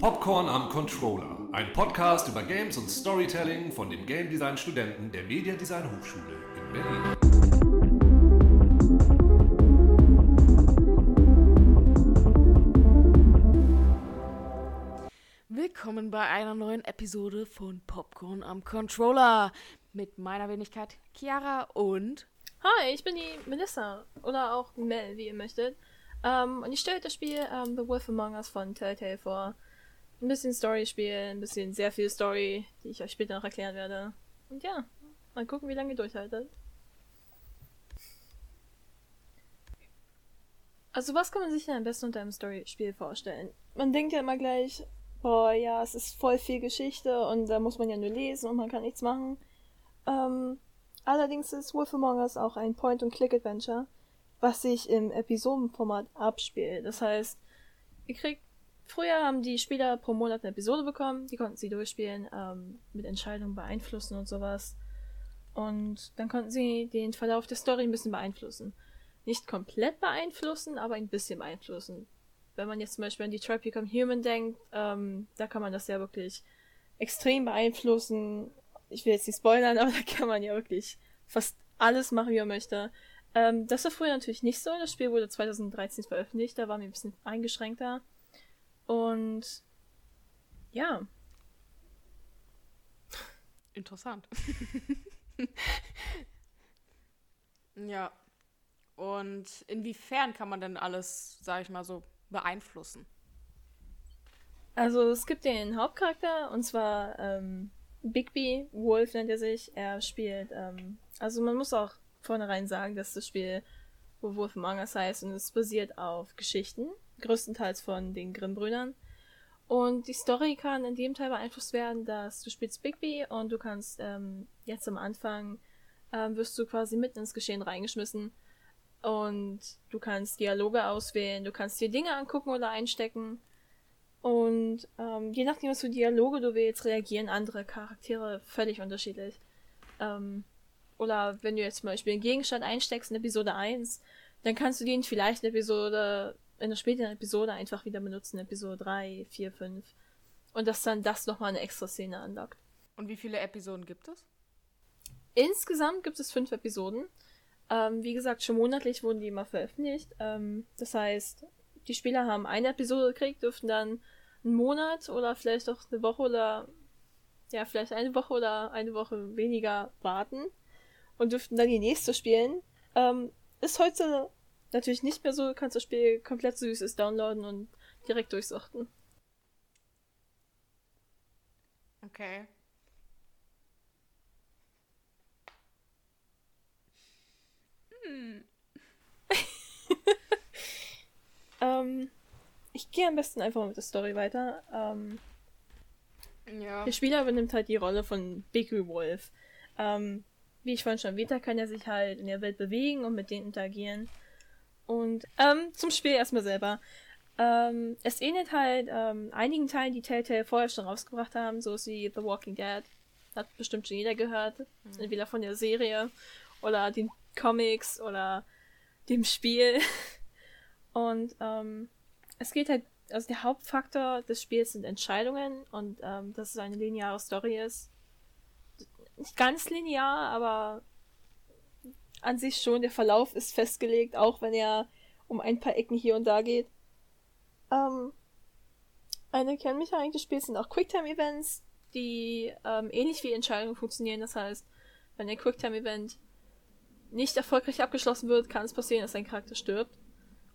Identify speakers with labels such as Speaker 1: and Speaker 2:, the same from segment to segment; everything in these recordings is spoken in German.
Speaker 1: Popcorn am Controller, ein Podcast über Games und Storytelling von den Game Design Studenten der Media Design Hochschule in Berlin.
Speaker 2: Willkommen bei einer neuen Episode von Popcorn am Controller mit meiner Wenigkeit Chiara und
Speaker 3: Hi, ich bin die Melissa oder auch Mel, wie ihr möchtet. Ähm, und ich stelle das Spiel ähm, The Wolf Among Us von Telltale vor. Ein bisschen Story-Spiel, ein bisschen sehr viel Story, die ich euch später noch erklären werde. Und ja, mal gucken, wie lange ihr durchhaltet. Also was kann man sich denn am besten unter einem Story-Spiel vorstellen? Man denkt ja immer gleich, boah, ja, es ist voll viel Geschichte und da muss man ja nur lesen und man kann nichts machen. Ähm, allerdings ist Wolf Among Us auch ein Point-and-Click-Adventure was sich im Episodenformat abspielt. Das heißt, ihr kriegt, früher haben die Spieler pro Monat eine Episode bekommen, die konnten sie durchspielen, ähm, mit Entscheidungen beeinflussen und sowas. Und dann konnten sie den Verlauf der Story ein bisschen beeinflussen. Nicht komplett beeinflussen, aber ein bisschen beeinflussen. Wenn man jetzt zum Beispiel an Detroit Become Human denkt, ähm, da kann man das ja wirklich extrem beeinflussen. Ich will jetzt nicht spoilern, aber da kann man ja wirklich fast alles machen, wie man möchte. Ähm, das war früher natürlich nicht so. Das Spiel wurde 2013 veröffentlicht, da waren wir ein bisschen eingeschränkter. Und ja.
Speaker 2: Interessant. ja. Und inwiefern kann man denn alles, sag ich mal so, beeinflussen?
Speaker 3: Also es gibt den Hauptcharakter und zwar ähm, Bigby, Wolf nennt er sich. Er spielt, ähm, also man muss auch vornherein sagen, dass das Spiel wo Wolf Among Us heißt und es basiert auf Geschichten, größtenteils von den Grimm-Brüdern. Und die Story kann in dem Teil beeinflusst werden, dass du spielst Bigby und du kannst ähm, jetzt am Anfang ähm, wirst du quasi mitten ins Geschehen reingeschmissen und du kannst Dialoge auswählen, du kannst dir Dinge angucken oder einstecken und ähm, je nachdem, was für Dialoge du wählst, reagieren andere Charaktere völlig unterschiedlich. Ähm, oder wenn du jetzt zum Beispiel einen Gegenstand einsteckst in Episode 1, dann kannst du den vielleicht in Episode, in der späteren Episode einfach wieder benutzen, Episode 3, 4, 5. Und dass dann das nochmal eine extra Szene anlockt.
Speaker 2: Und wie viele Episoden gibt es?
Speaker 3: Insgesamt gibt es fünf Episoden. Ähm, wie gesagt, schon monatlich wurden die immer veröffentlicht. Ähm, das heißt, die Spieler haben eine Episode gekriegt, dürften dann einen Monat oder vielleicht auch eine Woche oder ja, vielleicht eine Woche oder eine Woche weniger warten und dürften dann die nächste spielen. Ähm, ist heute natürlich nicht mehr so, du kannst das Spiel komplett süßes downloaden und direkt durchsuchten.
Speaker 2: Okay.
Speaker 3: Hm. ähm, ich gehe am besten einfach mit der Story weiter. Ähm, ja. Der Spieler übernimmt halt die Rolle von Biggie Wolf. Ähm, wie ich vorhin schon erwähnt habe, kann er sich halt in der Welt bewegen und mit denen interagieren. Und ähm, zum Spiel erstmal selber. Ähm, es ähnelt halt ähm, einigen Teilen, die Telltale vorher schon rausgebracht haben, so wie The Walking Dead. Hat bestimmt schon jeder gehört. Mhm. Entweder von der Serie oder den Comics oder dem Spiel. und ähm, es geht halt, also der Hauptfaktor des Spiels sind Entscheidungen und ähm, dass es eine lineare Story ist nicht ganz linear, aber an sich schon. Der Verlauf ist festgelegt, auch wenn er um ein paar Ecken hier und da geht. Ähm, eine Kernmechanik des Spiels sind auch Quicktime-Events, die ähm, ähnlich wie Entscheidungen funktionieren. Das heißt, wenn ein Quicktime-Event nicht erfolgreich abgeschlossen wird, kann es passieren, dass ein Charakter stirbt.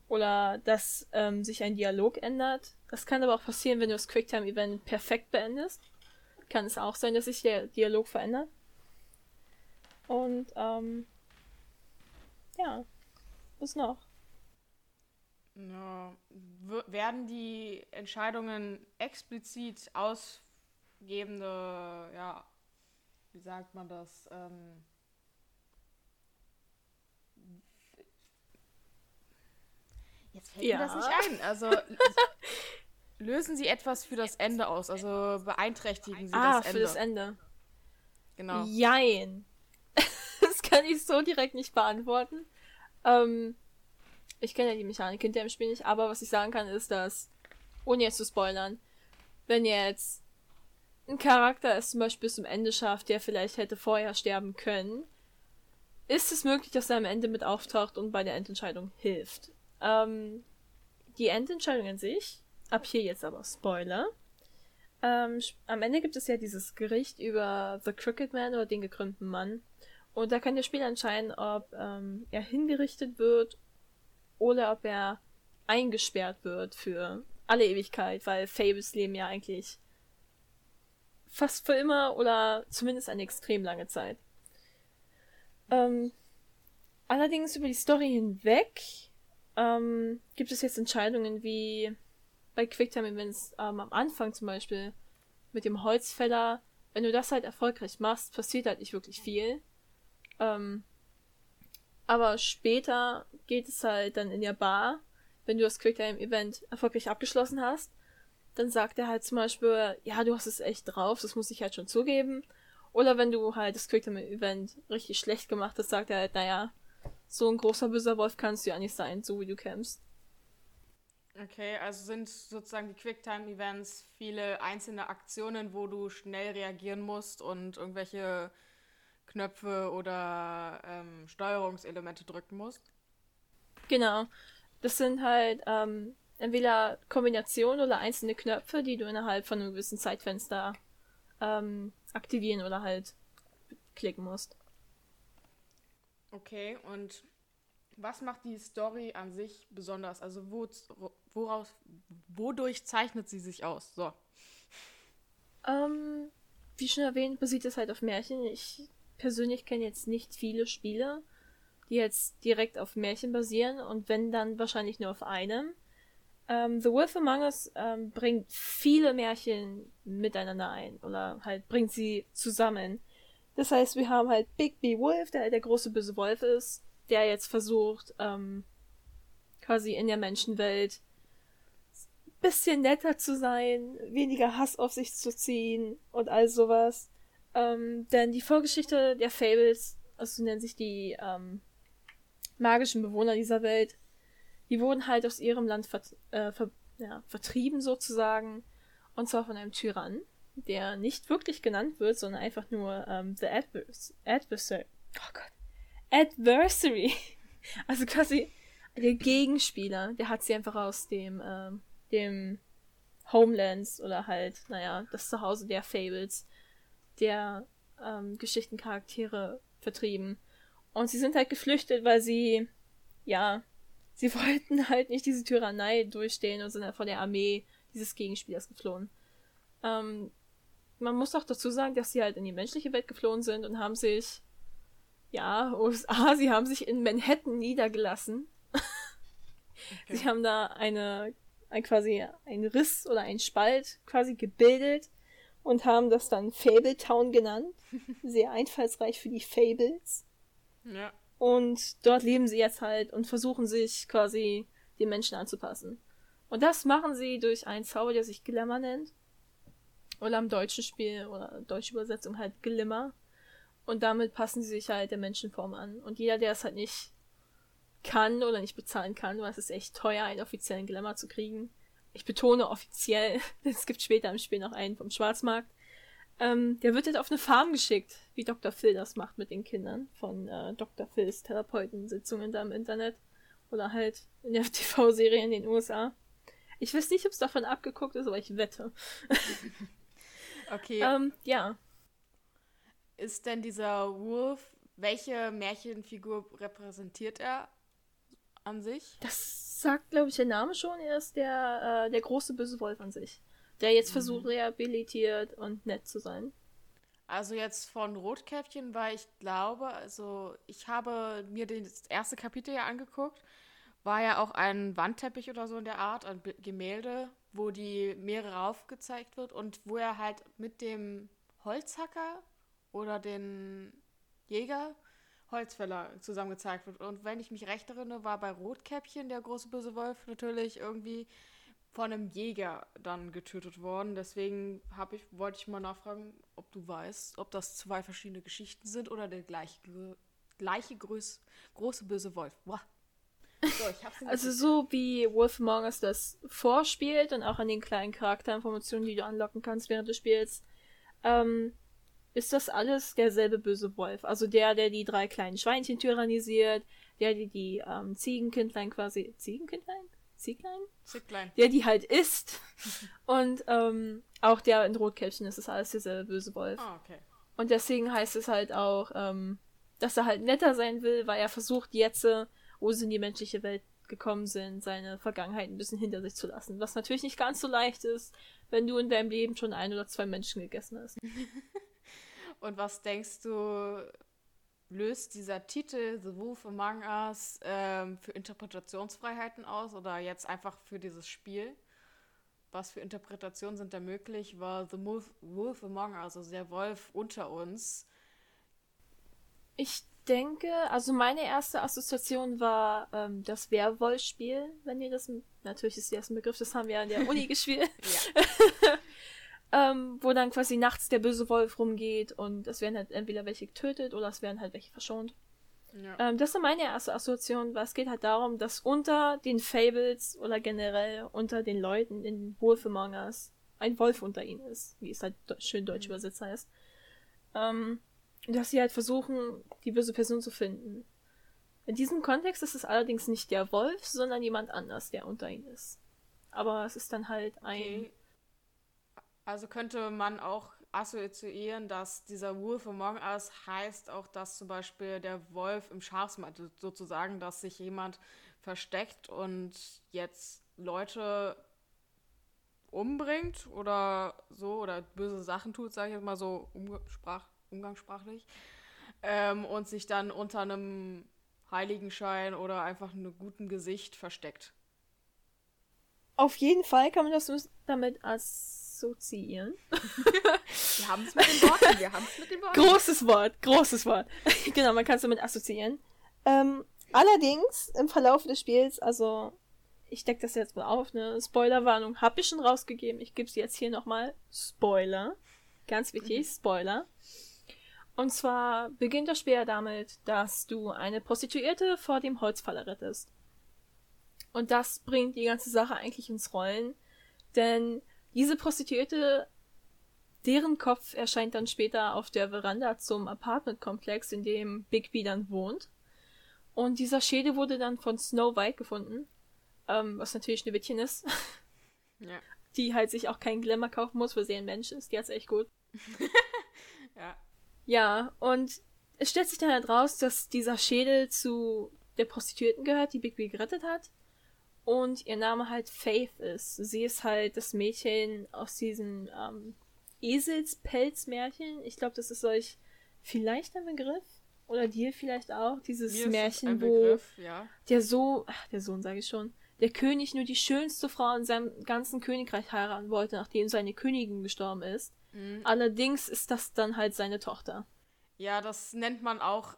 Speaker 3: Oder dass ähm, sich ein Dialog ändert. Das kann aber auch passieren, wenn du das Quicktime-Event perfekt beendest kann es auch sein, dass sich der Dialog verändert. Und, ähm, ja, was noch?
Speaker 2: Ja, werden die Entscheidungen explizit ausgebende, ja, wie sagt man das, ähm, Jetzt fällt ja. mir das nicht ein. Also lösen Sie etwas für das Ende aus? Also beeinträchtigen Sie ah, das Ende? Ah,
Speaker 3: für das Ende.
Speaker 2: Genau.
Speaker 3: Jein. Kann ich so direkt nicht beantworten. Ähm, ich kenne ja die Mechanik hinter dem Spiel nicht, aber was ich sagen kann, ist, dass, ohne jetzt zu spoilern, wenn jetzt ein Charakter es zum Beispiel bis zum Ende schafft, der vielleicht hätte vorher sterben können, ist es möglich, dass er am Ende mit auftaucht und bei der Endentscheidung hilft. Ähm, die Endentscheidung an sich, ab hier jetzt aber Spoiler. Ähm, am Ende gibt es ja dieses Gericht über The Crooked Man oder den gekrümmten Mann. Und da kann der Spieler entscheiden, ob ähm, er hingerichtet wird oder ob er eingesperrt wird für alle Ewigkeit, weil Fables leben ja eigentlich fast für immer oder zumindest eine extrem lange Zeit. Ähm, allerdings über die Story hinweg ähm, gibt es jetzt Entscheidungen wie bei Quicktime-Events ähm, am Anfang zum Beispiel mit dem Holzfäller. Wenn du das halt erfolgreich machst, passiert halt nicht wirklich viel. Ähm, aber später geht es halt dann in der Bar, wenn du das Quicktime-Event erfolgreich abgeschlossen hast, dann sagt er halt zum Beispiel, ja, du hast es echt drauf, das muss ich halt schon zugeben. Oder wenn du halt das Quicktime-Event richtig schlecht gemacht hast, sagt er halt, naja, so ein großer böser Wolf kannst du ja nicht sein, so wie du kämpfst.
Speaker 2: Okay, also sind sozusagen die Quicktime-Events viele einzelne Aktionen, wo du schnell reagieren musst und irgendwelche Knöpfe oder ähm, Steuerungselemente drücken musst?
Speaker 3: Genau. Das sind halt ähm, entweder Kombinationen oder einzelne Knöpfe, die du innerhalb von einem gewissen Zeitfenster ähm, aktivieren oder halt klicken musst.
Speaker 2: Okay, und was macht die Story an sich besonders? Also wo, woraus, wodurch zeichnet sie sich aus? So.
Speaker 3: Ähm, wie schon erwähnt, basiert es halt auf Märchen. Ich persönlich kenne jetzt nicht viele Spiele, die jetzt direkt auf Märchen basieren und wenn dann wahrscheinlich nur auf einem. Ähm, The Wolf Among Us ähm, bringt viele Märchen miteinander ein oder halt bringt sie zusammen. Das heißt, wir haben halt Big B Wolf, der der große böse Wolf ist, der jetzt versucht, ähm, quasi in der Menschenwelt bisschen netter zu sein, weniger Hass auf sich zu ziehen und all sowas. Ähm, denn die Vorgeschichte der Fables, also nennen sich die ähm, magischen Bewohner dieser Welt, die wurden halt aus ihrem Land ver äh, ver ja, vertrieben sozusagen. Und zwar von einem Tyrann, der nicht wirklich genannt wird, sondern einfach nur ähm, The Advers Adversary. Oh Gott. Adversary. Also quasi der Gegenspieler, der hat sie einfach aus dem, ähm, dem Homelands oder halt, naja, das Zuhause der Fables, der ähm, Geschichtencharaktere vertrieben. Und sie sind halt geflüchtet, weil sie, ja, sie wollten halt nicht diese Tyrannei durchstehen und sind halt vor der Armee dieses Gegenspielers geflohen. Ähm, man muss auch dazu sagen, dass sie halt in die menschliche Welt geflohen sind und haben sich ja, USA, sie haben sich in Manhattan niedergelassen. Okay. Sie haben da eine, ein quasi ein Riss oder ein Spalt quasi gebildet und haben das dann Fable Town genannt. Sehr einfallsreich für die Fables. Ja. Und dort leben sie jetzt halt und versuchen sich quasi den Menschen anzupassen. Und das machen sie durch einen Zauber, der sich Glimmer nennt. Oder im deutschen Spiel oder deutsche Übersetzung halt Glimmer. Und damit passen sie sich halt der Menschenform an. Und jeder, der es halt nicht kann oder nicht bezahlen kann, weil es ist echt teuer, einen offiziellen Glamour zu kriegen. Ich betone offiziell, es gibt später im Spiel noch einen vom Schwarzmarkt. Ähm, der wird halt auf eine Farm geschickt, wie Dr. Phil das macht mit den Kindern von äh, Dr. Phils Therapeutensitzungen da im Internet. Oder halt in der TV-Serie in den USA. Ich weiß nicht, ob es davon abgeguckt ist, aber ich wette.
Speaker 2: okay.
Speaker 3: ähm, ja
Speaker 2: ist denn dieser Wolf, welche Märchenfigur repräsentiert er an sich?
Speaker 3: Das sagt, glaube ich, der Name schon. Er ist der, äh, der große böse Wolf an sich. Der jetzt mhm. versucht, rehabilitiert und nett zu sein.
Speaker 2: Also jetzt von Rotkäppchen, weil ich glaube, also ich habe mir das erste Kapitel ja angeguckt, war ja auch ein Wandteppich oder so in der Art, ein Gemälde, wo die Meere aufgezeigt wird und wo er halt mit dem Holzhacker oder den Jäger Holzfäller zusammen gezeigt wird. Und wenn ich mich recht erinnere, war bei Rotkäppchen der große böse Wolf natürlich irgendwie von einem Jäger dann getötet worden. Deswegen ich, wollte ich mal nachfragen, ob du weißt, ob das zwei verschiedene Geschichten sind oder der gleiche, gleiche groß, große böse Wolf. Boah.
Speaker 3: So, also so wie Wolf Among Us das vorspielt und auch an den kleinen Charakterinformationen, die du anlocken kannst während des Spiels, ähm, ist das alles derselbe böse Wolf. Also der, der die drei kleinen Schweinchen tyrannisiert, der, der die ähm, Ziegenkindlein quasi. Ziegenkindlein? Zieglein? Zieglein. Der die halt isst. und ähm, auch der in Rotkäppchen ist es alles derselbe böse Wolf.
Speaker 2: Ah, okay.
Speaker 3: Und deswegen heißt es halt auch, ähm, dass er halt netter sein will, weil er versucht jetzt, wo sie in die menschliche Welt gekommen sind, seine Vergangenheit ein bisschen hinter sich zu lassen. Was natürlich nicht ganz so leicht ist, wenn du in deinem Leben schon ein oder zwei Menschen gegessen hast.
Speaker 2: Und was denkst du, löst dieser Titel The Wolf Among Us ähm, für Interpretationsfreiheiten aus oder jetzt einfach für dieses Spiel? Was für Interpretationen sind da möglich? War The Wolf, Wolf Among Us, also der Wolf unter uns?
Speaker 3: Ich denke, also meine erste Assoziation war ähm, das Werwolf-Spiel, wenn ihr das, natürlich ist das ein Begriff, das haben wir an der Uni gespielt. ähm, wo dann quasi nachts der böse Wolf rumgeht und es werden halt entweder welche getötet oder es werden halt welche verschont. Ja. Ähm, das ist meine erste Assoziation, weil es geht halt darum, dass unter den Fables oder generell unter den Leuten in Wolf Among Us ein Wolf unter ihnen ist, wie es halt schön deutsch mhm. übersetzt heißt. Ähm, dass sie halt versuchen, die böse Person zu finden. In diesem Kontext ist es allerdings nicht der Wolf, sondern jemand anders, der unter ihnen ist. Aber es ist dann halt ein. Okay.
Speaker 2: Also könnte man auch assoziieren, dass dieser Wolf Among Us heißt auch, dass zum Beispiel der Wolf im Schafsmatt sozusagen, dass sich jemand versteckt und jetzt Leute umbringt oder so oder böse Sachen tut, sage ich jetzt mal so umsprach, umgangssprachlich, ähm, und sich dann unter einem Heiligenschein oder einfach einem guten Gesicht versteckt.
Speaker 3: Auf jeden Fall kann man das damit assoziieren.
Speaker 2: wir haben es mit den Worten, wir haben es mit den Worten.
Speaker 3: Großes Wort, großes Wort. genau, man kann es damit assoziieren. Ähm, allerdings, im Verlauf des Spiels, also ich decke das jetzt mal auf, ne? Spoilerwarnung habe ich schon rausgegeben. Ich gebe sie jetzt hier nochmal. Spoiler. Ganz wichtig, mhm. Spoiler. Und zwar beginnt das Spiel ja damit, dass du eine Prostituierte vor dem Holzfaller rettest. Und das bringt die ganze Sache eigentlich ins Rollen, denn diese Prostituierte, deren Kopf erscheint dann später auf der Veranda zum Apartmentkomplex, in dem Bigby dann wohnt. Und dieser Schädel wurde dann von Snow White gefunden, ähm, was natürlich ein Wittchen ist. Ja. Die halt sich auch keinen Glamour kaufen muss, weil sie ein Mensch ist. Die hat's echt gut. ja. Ja, und es stellt sich dann halt raus, dass dieser Schädel zu der Prostituierten gehört, die Bigby gerettet hat. Und ihr Name halt Faith ist. Sie ist halt das Mädchen aus diesem ähm, Eselspelzmärchen. Ich glaube, das ist euch vielleicht ein Begriff. Oder dir vielleicht auch. Dieses Mir Märchen, wo Begriff, ja. der so, ach, der Sohn sage ich schon, der König nur die schönste Frau in seinem ganzen Königreich heiraten wollte, nachdem seine Königin gestorben ist. Mhm. Allerdings ist das dann halt seine Tochter.
Speaker 2: Ja, das nennt man auch,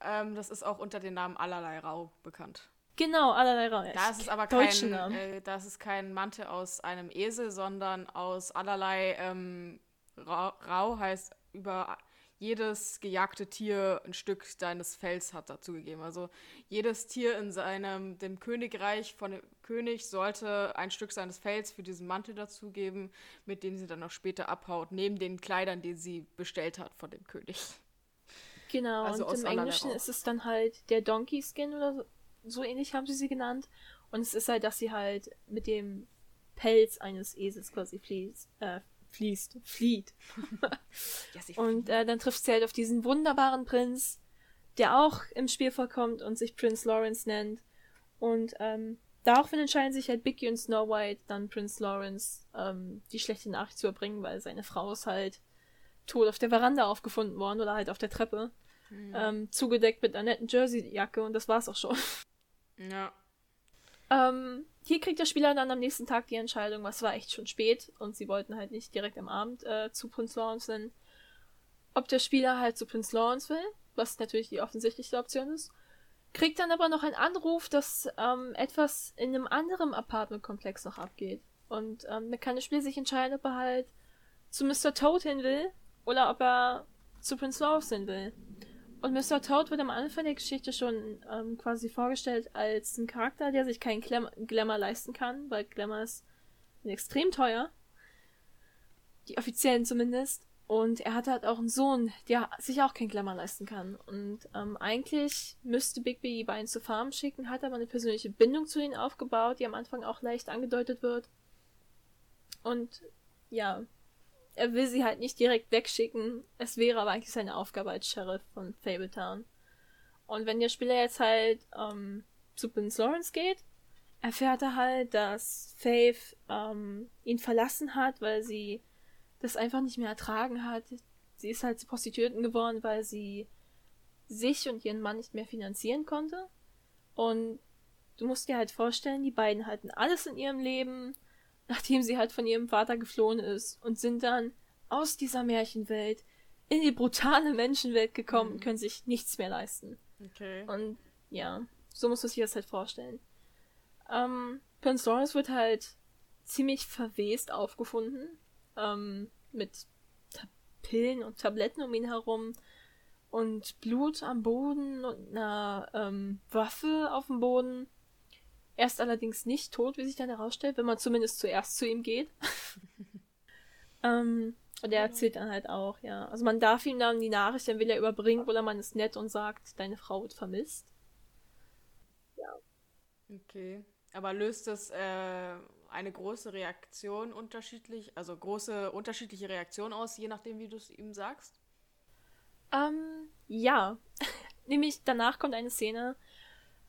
Speaker 2: ähm, das ist auch unter dem Namen Allerlei Rau bekannt.
Speaker 3: Genau, Allerlei Rau.
Speaker 2: Da ist aber kein, äh, das ist kein Mantel aus einem Esel, sondern aus allerlei ähm, Rau, Rau heißt über jedes gejagte Tier ein Stück deines Fells hat dazugegeben. Also jedes Tier in seinem dem Königreich von dem König sollte ein Stück seines Fells für diesen Mantel dazugeben, mit dem sie dann auch später abhaut, neben den Kleidern, die sie bestellt hat von dem König.
Speaker 3: Genau, also und im Englischen ist es dann halt der Donkey Skin oder so, so ähnlich haben sie sie genannt. Und es ist halt, dass sie halt mit dem Pelz eines Esels quasi fließt, äh, fließt, flieht. und äh, dann trifft sie halt auf diesen wunderbaren Prinz, der auch im Spiel vorkommt und sich Prinz Lawrence nennt. Und ähm, daraufhin entscheiden sich halt Biggie und Snow White, dann Prinz Lawrence, ähm, die schlechte Nachricht zu erbringen, weil seine Frau ist halt tot auf der Veranda aufgefunden worden oder halt auf der Treppe. Mhm. Ähm, zugedeckt mit einer netten Jersey-Jacke und das war's auch schon. Ja. Ähm, hier kriegt der Spieler dann am nächsten Tag die Entscheidung, was war echt schon spät und sie wollten halt nicht direkt am Abend äh, zu Prince Lawrence hin, ob der Spieler halt zu Prince Lawrence will, was natürlich die offensichtlichste Option ist, kriegt dann aber noch einen Anruf, dass ähm, etwas in einem anderen Apartmentkomplex noch abgeht. Und ähm, dann kann der Spieler sich entscheiden, ob er halt zu Mr. Toad hin will oder ob er zu Prince Lawrence hin will. Und Mr. Toad wird am Anfang der Geschichte schon ähm, quasi vorgestellt als ein Charakter, der sich keinen Glam Glamour leisten kann, weil Glamour ist extrem teuer. Die offiziellen zumindest. Und er hat halt auch einen Sohn, der sich auch kein Glamour leisten kann. Und ähm, eigentlich müsste Bigby die beiden zur Farm schicken, hat aber eine persönliche Bindung zu ihnen aufgebaut, die am Anfang auch leicht angedeutet wird. Und ja, er will sie halt nicht direkt wegschicken. Es wäre aber eigentlich seine Aufgabe als Sheriff von Fabletown. Und wenn der Spieler jetzt halt ähm, zu Prince Lawrence geht, erfährt er halt, dass Faith ähm, ihn verlassen hat, weil sie das einfach nicht mehr ertragen hat. Sie ist halt zu Prostituierten geworden, weil sie sich und ihren Mann nicht mehr finanzieren konnte. Und du musst dir halt vorstellen, die beiden halten alles in ihrem Leben, nachdem sie halt von ihrem Vater geflohen ist und sind dann aus dieser Märchenwelt in die brutale Menschenwelt gekommen und mhm. können sich nichts mehr leisten. Okay. Und ja, so muss man sich das halt vorstellen. Ähm, Prince Lawrence wird halt ziemlich verwest aufgefunden. Ähm, mit Pillen und Tabletten um ihn herum und Blut am Boden und einer ähm, Waffe auf dem Boden. Er ist allerdings nicht tot, wie sich dann herausstellt, wenn man zumindest zuerst zu ihm geht. ähm, und er erzählt dann halt auch, ja. Also man darf ihm dann die Nachricht, dann will er überbringen, oder man ist nett und sagt, deine Frau wird vermisst.
Speaker 2: Ja. Okay. Aber löst das äh, eine große Reaktion unterschiedlich, also große unterschiedliche Reaktion aus, je nachdem, wie du es ihm sagst?
Speaker 3: Ähm, ja. Nämlich danach kommt eine Szene,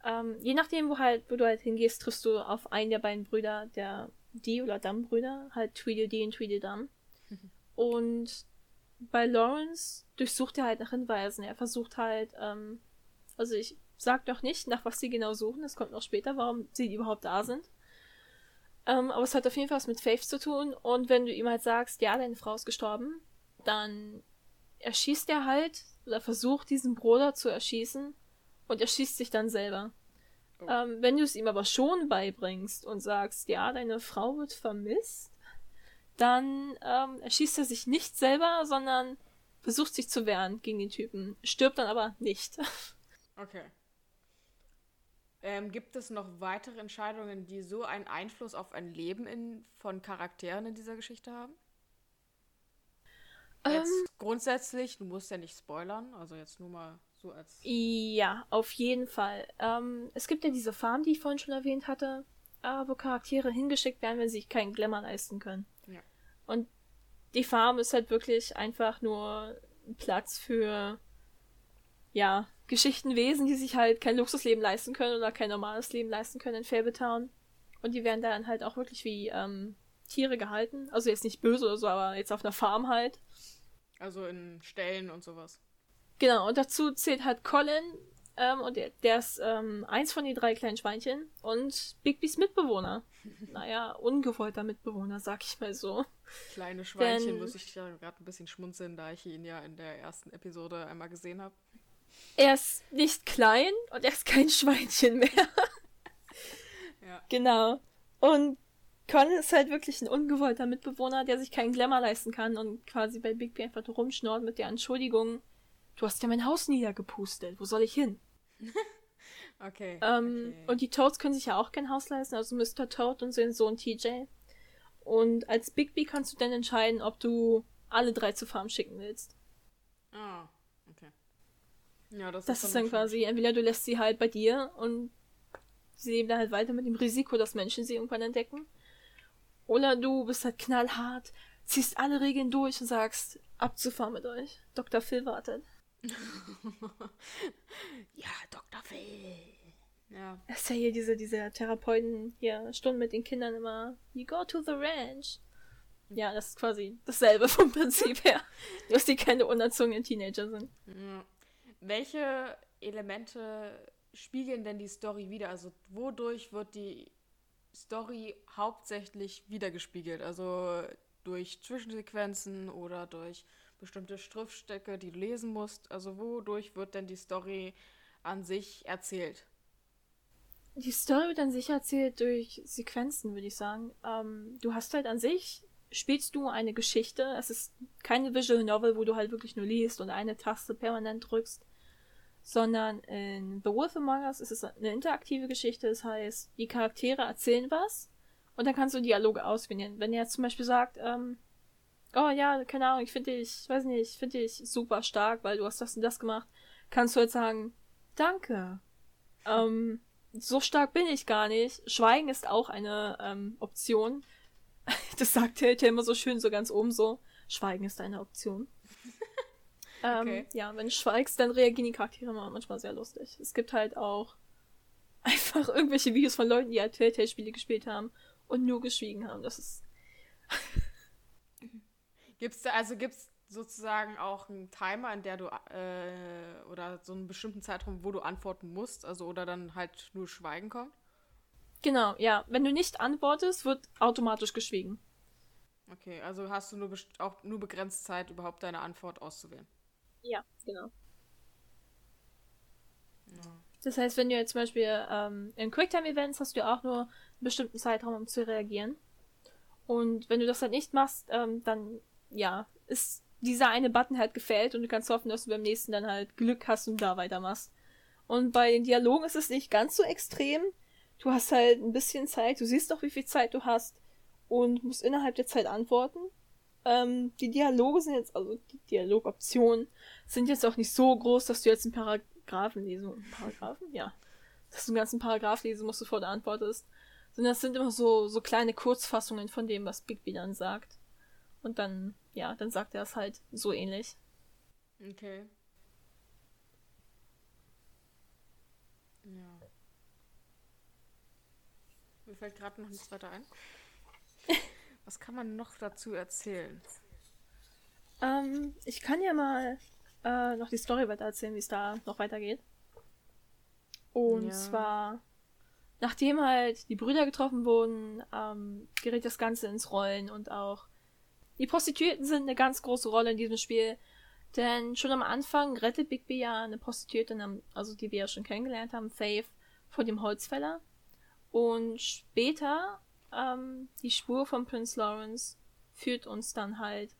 Speaker 3: ähm, je nachdem, wo halt, wo du halt hingehst, triffst du auf einen der beiden Brüder, der die oder Dam-Brüder, halt Tweedledee und Tweedledum. und bei Lawrence durchsucht er halt nach Hinweisen. Er versucht halt, ähm, also ich sag doch nicht, nach was sie genau suchen, das kommt noch später, warum sie überhaupt da sind. Ähm, aber es hat auf jeden Fall was mit Faith zu tun. Und wenn du ihm halt sagst, ja, deine Frau ist gestorben, dann erschießt er halt oder versucht diesen Bruder zu erschießen und erschießt sich dann selber. Oh. Ähm, wenn du es ihm aber schon beibringst und sagst, ja, deine Frau wird vermisst, dann ähm, erschießt er sich nicht selber, sondern versucht sich zu wehren gegen den Typen, stirbt dann aber nicht.
Speaker 2: Okay. Ähm, gibt es noch weitere Entscheidungen, die so einen Einfluss auf ein Leben in, von Charakteren in dieser Geschichte haben? Jetzt ähm, grundsätzlich, du musst ja nicht spoilern, also jetzt nur mal so als.
Speaker 3: Ja, auf jeden Fall. Ähm, es gibt ja diese Farm, die ich vorhin schon erwähnt hatte, äh, wo Charaktere hingeschickt werden, wenn sie sich keinen Glamour leisten können. Ja. Und die Farm ist halt wirklich einfach nur ein Platz für, ja, Geschichtenwesen, die sich halt kein Luxusleben leisten können oder kein normales Leben leisten können in Fabletown. Und die werden dann halt auch wirklich wie ähm, Tiere gehalten. Also jetzt nicht böse oder so, aber jetzt auf einer Farm halt.
Speaker 2: Also in Ställen und sowas.
Speaker 3: Genau, und dazu zählt halt Colin, ähm, und der, der ist ähm, eins von den drei kleinen Schweinchen und Bigbys Mitbewohner. naja, ungewollter Mitbewohner, sag ich mal so.
Speaker 2: Kleine Schweinchen Denn, muss ich ja gerade ein bisschen schmunzeln, da ich ihn ja in der ersten Episode einmal gesehen habe.
Speaker 3: Er ist nicht klein und er ist kein Schweinchen mehr. ja. Genau. Und Colin ist halt wirklich ein ungewollter Mitbewohner, der sich keinen Glamour leisten kann und quasi bei Bigby einfach rumschnort mit der Entschuldigung, Du hast ja mein Haus niedergepustet. Wo soll ich hin? okay, ähm, okay. Und die Toads können sich ja auch kein Haus leisten, also Mr. Toad und sein Sohn TJ. Und als Bigby kannst du dann entscheiden, ob du alle drei zur Farm schicken willst.
Speaker 2: Ah, okay. Ja,
Speaker 3: das, das ist, ist dann quasi, entweder du lässt sie halt bei dir und sie leben dann halt weiter mit dem Risiko, dass Menschen sie irgendwann entdecken. Oder du bist halt knallhart, ziehst alle Regeln durch und sagst, abzufahren mit euch. Dr. Phil wartet.
Speaker 2: Ja, Dr. Phil.
Speaker 3: Ja. Das ist ja hier diese, diese Therapeuten hier Stunden mit den Kindern immer. You go to the ranch. Ja, das ist quasi dasselbe vom Prinzip her. Dass die keine unerzogenen Teenager sind. Ja.
Speaker 2: Welche Elemente spiegeln denn die Story wieder? Also wodurch wird die Story hauptsächlich wiedergespiegelt? Also durch Zwischensequenzen oder durch bestimmte Schriftstücke, die du lesen musst? Also wodurch wird denn die Story an sich erzählt?
Speaker 3: Die Story wird an sich erzählt durch Sequenzen, würde ich sagen. Ähm, du hast halt an sich, spielst du eine Geschichte. Es ist keine Visual Novel, wo du halt wirklich nur liest und eine Taste permanent drückst. sondern in The Wolf Among Us ist es eine interaktive Geschichte. Das heißt, die Charaktere erzählen was und dann kannst du Dialoge auswählen. Wenn er zum Beispiel sagt, ähm, oh ja, keine Ahnung, ich finde dich, weiß nicht, ich finde dich super stark, weil du hast das und das gemacht, kannst du halt sagen, danke. Ähm, so stark bin ich gar nicht. Schweigen ist auch eine ähm, Option. Das sagt er immer so schön, so ganz oben so. Schweigen ist eine Option. ähm, okay. Ja, wenn du schweigst, dann reagieren die Charaktere manchmal sehr lustig. Es gibt halt auch einfach irgendwelche Videos von Leuten, die halt Telltale-Spiele gespielt haben und nur geschwiegen haben. Das ist.
Speaker 2: Gibt's da, also gibt's sozusagen auch einen Timer, in der du äh, oder so einen bestimmten Zeitraum, wo du antworten musst, also oder dann halt nur Schweigen kommt?
Speaker 3: Genau, ja. Wenn du nicht antwortest, wird automatisch geschwiegen.
Speaker 2: Okay, also hast du nur auch nur begrenzt Zeit, überhaupt deine Antwort auszuwählen.
Speaker 3: Ja, genau. Ja. Das heißt, wenn du jetzt zum Beispiel ähm, in Quicktime-Events hast du auch nur einen bestimmten Zeitraum, um zu reagieren. Und wenn du das halt nicht machst, ähm, dann ja, ist dieser eine Button halt gefällt und du kannst hoffen, dass du beim nächsten dann halt Glück hast und da weitermachst. Und bei den Dialogen ist es nicht ganz so extrem. Du hast halt ein bisschen Zeit, du siehst doch, wie viel Zeit du hast und musst innerhalb der Zeit antworten. Ähm, die Dialoge sind jetzt, also die Dialogoptionen sind jetzt auch nicht so groß, dass du jetzt einen Paragraphen lesen, Paragraphen? Ja. Dass du einen ganzen Paragraph lesen musst, bevor du antwortest. Sondern das sind immer so, so kleine Kurzfassungen von dem, was Bigby dann sagt. Und dann, ja, dann sagt er es halt so ähnlich.
Speaker 2: Okay. Ja. Mir fällt gerade noch nichts weiter ein. Was kann man noch dazu erzählen?
Speaker 3: Ähm, ich kann ja mal äh, noch die Story weiter erzählen, wie es da noch weitergeht. Und ja. zwar, nachdem halt die Brüder getroffen wurden, ähm, gerät das Ganze ins Rollen und auch die Prostituierten sind eine ganz große Rolle in diesem Spiel. Denn schon am Anfang rettet Bigby ja eine Prostituierte, also die wir ja schon kennengelernt haben, Faith, vor dem Holzfäller. Und später, ähm, die Spur von Prince Lawrence führt uns dann halt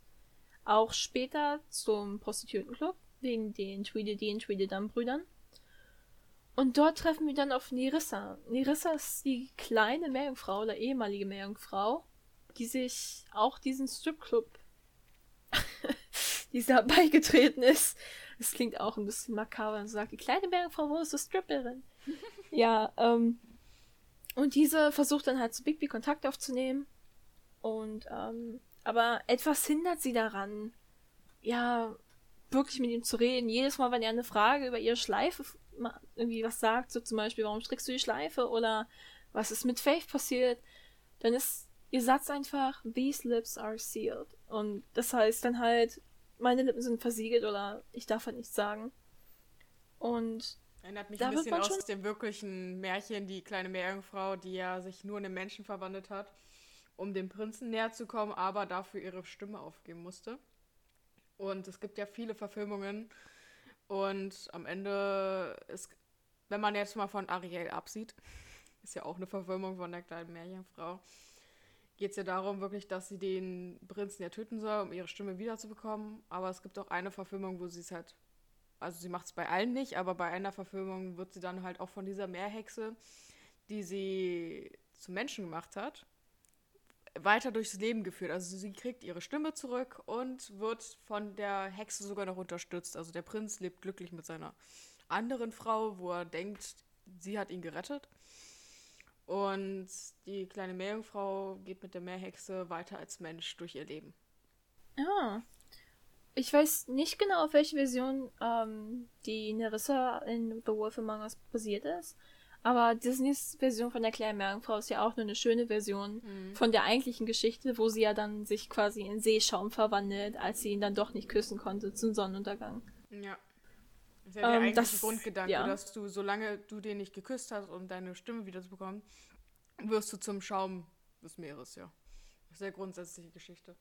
Speaker 3: auch später zum Prostituiertenclub, wegen den Tweedledee und Tweedledum-Brüdern. Und dort treffen wir dann auf Nerissa. Nerissa ist die kleine Meerjungfrau oder ehemalige Meerjungfrau, die sich auch diesen Stripclub, dieser beigetreten ist. Das klingt auch ein bisschen makaber und sagt, die kleine Bergfrau, wo ist die Stripperin? ja, ähm, und diese versucht dann halt zu Bigby Kontakt aufzunehmen. Und, ähm, aber etwas hindert sie daran, ja, wirklich mit ihm zu reden. Jedes Mal, wenn er eine Frage über ihre Schleife irgendwie was sagt, so zum Beispiel, warum strickst du die Schleife oder was ist mit Faith passiert, dann ist ihr Satz einfach, these lips are sealed. Und das heißt dann halt, meine Lippen sind versiegelt oder ich darf halt nichts sagen. Und
Speaker 2: Erinnert mich ein bisschen aus schon... dem wirklichen Märchen, die kleine Meerjungfrau, die ja sich nur in einen Menschen verwandelt hat, um dem Prinzen näher zu kommen, aber dafür ihre Stimme aufgeben musste. Und es gibt ja viele Verfilmungen. Und am Ende ist, wenn man jetzt mal von Ariel absieht, ist ja auch eine Verfilmung von der kleinen Meerjungfrau, geht es ja darum wirklich, dass sie den Prinzen ja töten soll, um ihre Stimme wiederzubekommen. Aber es gibt auch eine Verfilmung, wo sie es halt, also sie macht es bei allen nicht, aber bei einer Verfilmung wird sie dann halt auch von dieser Meerhexe, die sie zum Menschen gemacht hat, weiter durchs Leben geführt. Also sie kriegt ihre Stimme zurück und wird von der Hexe sogar noch unterstützt. Also der Prinz lebt glücklich mit seiner anderen Frau, wo er denkt, sie hat ihn gerettet. Und die kleine Meerjungfrau geht mit der Meerhexe weiter als Mensch durch ihr Leben.
Speaker 3: Ah. Ich weiß nicht genau, auf welche Version ähm, die Nerissa in The Wolf Among Us basiert ist. Aber Disneys Version von der kleinen Meerjungfrau ist ja auch nur eine schöne Version mhm. von der eigentlichen Geschichte, wo sie ja dann sich quasi in Seeschaum verwandelt, als sie ihn dann doch nicht küssen konnte zum Sonnenuntergang.
Speaker 2: Ja. Das ist ja der ähm, eigentliche das, Grundgedanke, ja. dass du, solange du den nicht geküsst hast, um deine Stimme wiederzubekommen, wirst du zum Schaum des Meeres, ja. Sehr grundsätzliche Geschichte.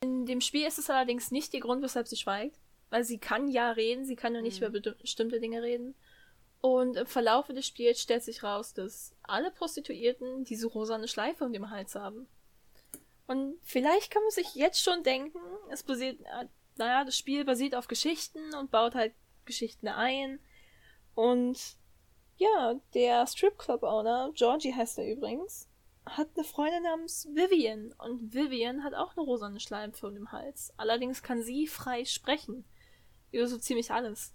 Speaker 3: In dem Spiel ist es allerdings nicht der Grund, weshalb sie schweigt. Weil sie kann ja reden, sie kann nur nicht mhm. über bestimmte Dinge reden. Und im Verlauf des Spiels stellt sich raus, dass alle Prostituierten diese rosane Schleife um den Hals haben. Und vielleicht kann man sich jetzt schon denken, es basiert, äh, naja, das Spiel basiert auf Geschichten und baut halt Geschichten ein. Und ja, der Stripclub-Owner, Georgie heißt er übrigens, hat eine Freundin namens Vivian. Und Vivian hat auch eine rosane Schleimhaut im Hals. Allerdings kann sie frei sprechen. Über so ziemlich alles.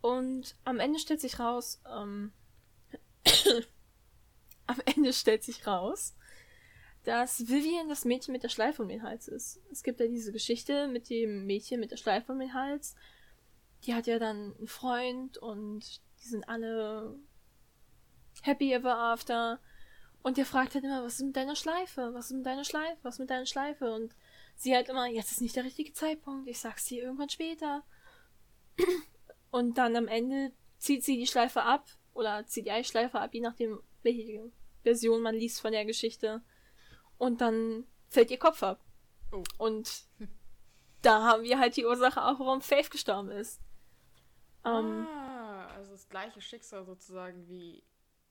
Speaker 3: Und am Ende stellt sich raus, ähm, am Ende stellt sich raus, dass Vivian das Mädchen mit der Schleife um den Hals ist. Es gibt ja diese Geschichte mit dem Mädchen mit der Schleife um den Hals. Die hat ja dann einen Freund und die sind alle happy ever after. Und der fragt halt immer, was ist mit deiner Schleife? Was ist mit deiner Schleife? Was ist mit deiner Schleife? Und sie halt immer, jetzt ist nicht der richtige Zeitpunkt, ich sag's dir irgendwann später. Und dann am Ende zieht sie die Schleife ab oder zieht die Schleife ab, je nachdem, welche Version man liest von der Geschichte. Und dann fällt ihr Kopf ab. Oh. Und da haben wir halt die Ursache auch, warum Faith gestorben ist.
Speaker 2: Ähm, ah, also das gleiche Schicksal sozusagen wie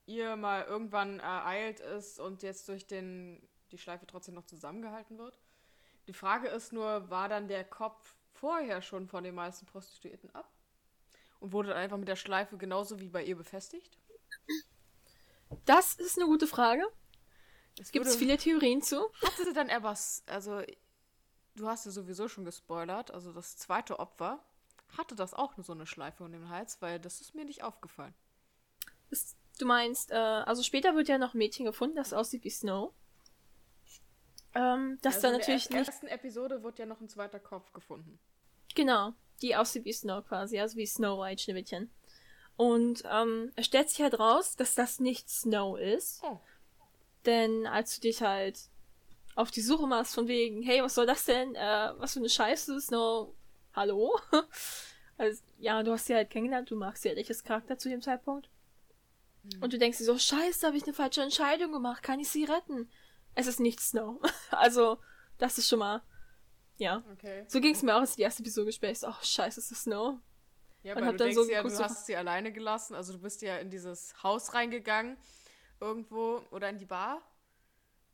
Speaker 2: ihr mal irgendwann ereilt ist und jetzt durch den, die Schleife trotzdem noch zusammengehalten wird. Die Frage ist nur, war dann der Kopf vorher schon von den meisten Prostituierten ab? Und wurde dann einfach mit der Schleife genauso wie bei ihr befestigt?
Speaker 3: Das ist eine gute Frage. Es gibt viele Theorien zu.
Speaker 2: Hatte dann etwas, also du hast ja sowieso schon gespoilert, also das zweite Opfer hatte das auch nur so eine Schleife um den Hals, weil das ist mir nicht aufgefallen.
Speaker 3: Du meinst, äh, also später wird ja noch ein Mädchen gefunden, das aussieht wie Snow. Ähm, das also dann natürlich
Speaker 2: in der ersten Episode wird ja noch ein zweiter Kopf gefunden.
Speaker 3: Genau, die aussieht wie Snow quasi, also wie Snow White Schneewittchen. Und ähm, es stellt sich halt raus, dass das nicht Snow ist. Oh. Denn als du dich halt auf die Suche machst von wegen, hey, was soll das denn? Äh, was für eine Scheiße, Snow, hallo? also, ja, du hast sie halt kennengelernt, du magst sie halt Charakter zu dem Zeitpunkt. Mhm. Und du denkst dir so, scheiße, habe ich eine falsche Entscheidung gemacht, kann ich sie retten? Es ist nicht Snow. also, das ist schon mal, ja. Okay. So ging es mir auch, als die erste Episode gespielt ist. Oh, scheiße, es ist Snow.
Speaker 2: Ja, aber du denkst so ja, du hast sie alleine gelassen, also du bist ja in dieses Haus reingegangen, irgendwo, oder in die Bar.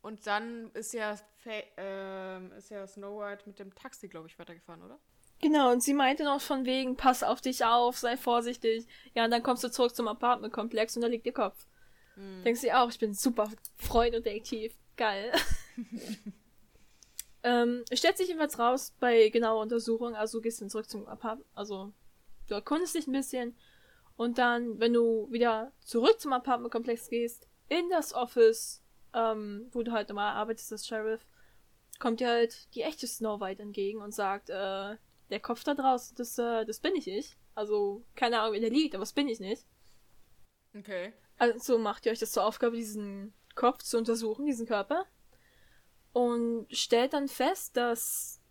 Speaker 2: Und dann ist ja, äh, ist ja Snow White mit dem Taxi, glaube ich, weitergefahren, oder?
Speaker 3: Genau, und sie meinte noch von wegen, pass auf dich auf, sei vorsichtig. Ja, und dann kommst du zurück zum Apartmentkomplex und da liegt ihr Kopf. Hm. Denkst du auch, ich bin super Freund und Detektiv. Geil. ähm, stellt sich jedenfalls raus bei genauer Untersuchung, also du gehst dann zurück zum Apartment, also du erkundest dich ein bisschen und dann, wenn du wieder zurück zum Apartmentkomplex gehst, in das Office, ähm, wo du halt normal arbeitest als Sheriff, kommt dir halt die echte Snow White entgegen und sagt, äh, der Kopf da draußen, das, äh, das bin ich ich. Also, keine Ahnung, wer der liegt, aber das bin ich nicht.
Speaker 2: Okay.
Speaker 3: Also macht ihr euch das zur Aufgabe, diesen Kopf zu untersuchen, diesen Körper. Und stellt dann fest, dass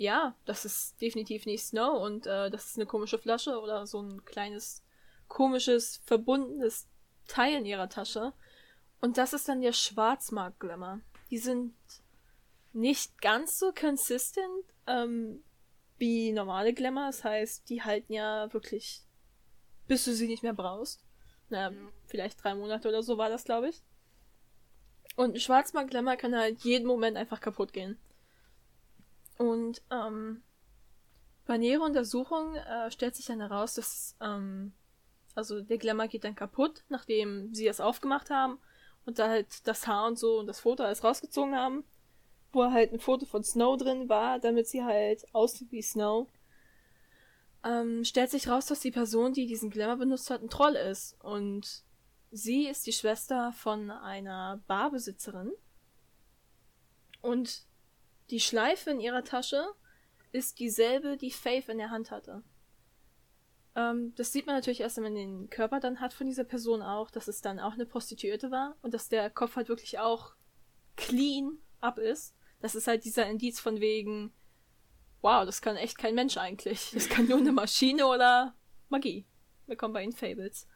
Speaker 3: ja, das ist definitiv nicht Snow und äh, das ist eine komische Flasche oder so ein kleines, komisches, verbundenes Teil in ihrer Tasche. Und das ist dann der Schwarzmarkt-Glamour. Die sind nicht ganz so consistent. Ähm, wie normale Glamour. Das heißt, die halten ja wirklich, bis du sie nicht mehr brauchst. Na, ja. vielleicht drei Monate oder so war das, glaube ich. Und Schwarzmarkt Glamour kann halt jeden Moment einfach kaputt gehen. Und ähm, bei näherer Untersuchung äh, stellt sich dann heraus, dass ähm, also der Glamour geht dann kaputt, nachdem sie es aufgemacht haben und da halt das Haar und so und das Foto alles rausgezogen haben wo halt ein Foto von Snow drin war, damit sie halt aussieht wie Snow. Ähm, stellt sich raus, dass die Person, die diesen Glamour benutzt hat, ein Troll ist. Und sie ist die Schwester von einer Barbesitzerin. Und die Schleife in ihrer Tasche ist dieselbe, die Faith in der Hand hatte. Ähm, das sieht man natürlich erst, wenn man den Körper dann hat von dieser Person auch, dass es dann auch eine Prostituierte war und dass der Kopf halt wirklich auch clean ab ist. Das ist halt dieser Indiz von wegen, wow, das kann echt kein Mensch eigentlich. Das kann nur eine Maschine oder Magie. Willkommen bei den Fables.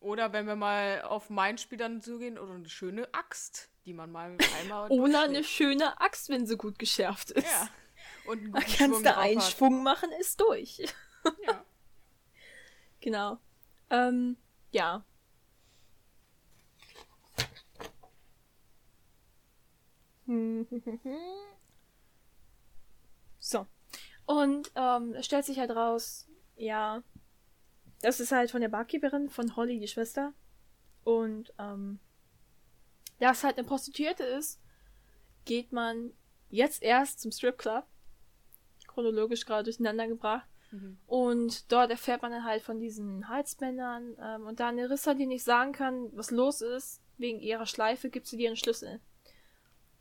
Speaker 2: Oder wenn wir mal auf mein Spiel dann zugehen, oder eine schöne Axt, die man mal einmal.
Speaker 3: Oder eine schöne Axt, wenn sie gut geschärft ist. Ja. Und einen da kannst du einen hat. Schwung machen, ist durch. Ja. genau. Ähm, ja. so. Und ähm, es stellt sich halt raus, ja, das ist halt von der Barkeeperin von Holly, die Schwester. Und ähm, da es halt eine Prostituierte ist, geht man jetzt erst zum Stripclub. Chronologisch gerade durcheinander gebracht. Mhm. Und dort erfährt man dann halt von diesen Halsbändern. Ähm, und da Nerissa dir nicht sagen kann, was los ist, wegen ihrer Schleife, gibt sie dir einen Schlüssel.